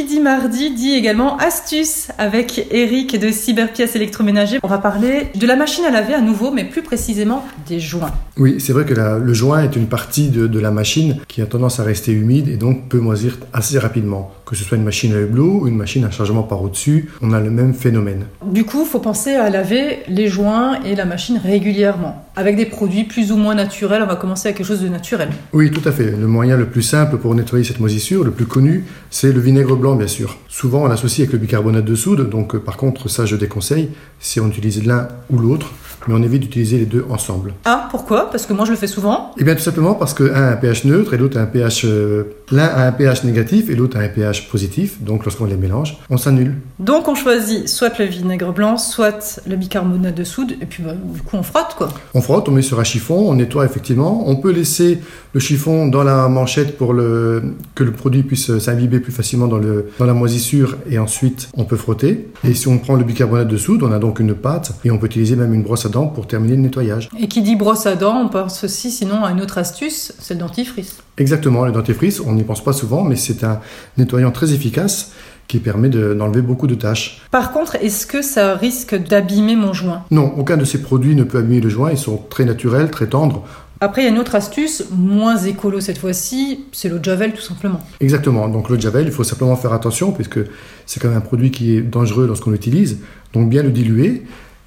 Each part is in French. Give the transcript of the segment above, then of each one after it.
qui dit mardi dit également astuce avec Eric de Cyberpièces électroménager. On va parler de la machine à laver à nouveau, mais plus précisément des joints. Oui, c'est vrai que la- le joint est une partie de, de la machine qui a tendance à rester humide et donc peut moisir assez rapidement. Que ce soit une machine à hublot ou une machine à chargement par au-dessus, on a le même phénomène. Du coup, faut penser à laver les joints et la machine régulièrement, avec des produits plus ou moins naturels. On va commencer avec quelque chose de naturel. Oui, tout à fait. Le moyen le plus simple pour nettoyer cette moisissure, le plus connu, c'est le vinaigre blanc, bien sûr. Souvent, on l'associe avec le bicarbonate de soude, donc euh, par contre, ça, je déconseille si on utilise l'un ou l'autre, mais on évite d'utiliser les deux ensemble. Ah, pourquoi? Parce que moi je le fais souvent. Eh bien, tout simplement parce que un a un pH neutre et l'autre a un pH. euh, l'un a un pH négatif et l'autre a un pH positif, donc lorsqu'on les mélange, on s'annule. Donc on choisit soit le vinaigre blanc, soit le bicarbonate de soude, et puis bah, du coup on frotte quoi. On frotte, on met sur un chiffon, on nettoie effectivement. On peut laisser le chiffon dans la manchette pour le, que le produit puisse s'imbiber plus facilement dans, le, dans la moisissure et ensuite on peut frotter. Et si on prend le bicarbonate de soude, on a donc une pâte et on peut utiliser même une brosse à dents pour terminer le nettoyage. Et qui dit brosse à dents, on pense aussi sinon à une autre astuce, c'est le dentifrice. Exactement, le dentifrice, on n'y pense pas souvent, mais c'est un nettoyant très efficace qui permet de- d'enlever beaucoup de tâches. Par contre, est-ce que ça risque d'abîmer mon joint? Non, aucun de ces produits ne peut abîmer le joint, ils sont très naturels, très tendres. Après, il y a une autre astuce, moins écolo cette fois-ci, c'est l'eau de Javel tout simplement. Exactement. Donc l'eau de Javel, il faut simplement faire attention puisque c'est quand même un produit qui est dangereux lorsqu'on l'utilise. Donc bien le diluer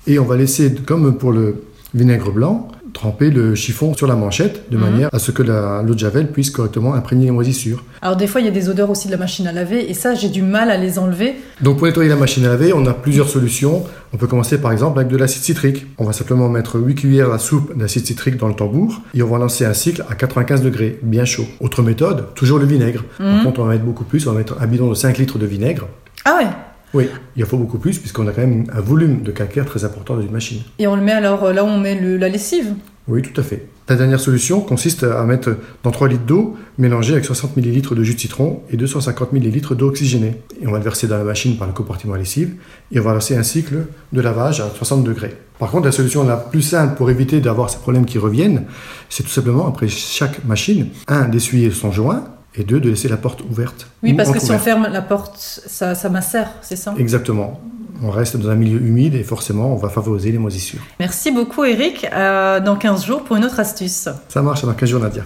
et on va laisser, comme pour le vinaigre blanc, tremper le chiffon sur la manchette de Mhm. manière à ce que l'eau de Javel puisse correctement imprégner les moisissures. Alors des fois, il y a des odeurs aussi de la machine à laver, et ça, j'ai du mal à les enlever. Donc pour nettoyer la machine à laver, on a plusieurs solutions. On peut commencer par exemple avec de l'acide citrique. On va simplement mettre 8 cuillères à soupe d'acide citrique dans le tambour et on va lancer un cycle à 95 degrés, bien chaud. Autre méthode, toujours le vinaigre. Par Mhm. contre, on va mettre beaucoup plus, on va mettre un bidon de 5 litres de vinaigre. Ah ouais Oui, il en faut beaucoup plus puisqu'on a quand même un volume de calcaire très important dans une machine. Et on le met alors euh, là où on met le- la lessive? Oui, tout à fait. La dernière solution consiste à mettre dans 3 litres d'eau mélangée avec 60 ml de jus de citron et 250 ml d'eau oxygénée. Et on va le verser dans la machine par le compartiment à lessive et on va lancer un cycle de lavage à 60 degrés. Par contre, la solution la plus simple pour éviter d'avoir ces problèmes qui reviennent, c'est tout simplement après chaque machine, un, d'essuyer son joint et deux, de laisser la porte ouverte. Oui, ou parce que si on ferme la porte, ça, ça macère, c'est ça? Exactement. On reste dans un milieu humide et forcément, on va favoriser les moisissures. Merci beaucoup Eric, Euh, dans 15 jours pour une autre astuce. Ça marche dans 15 jours, Nadia.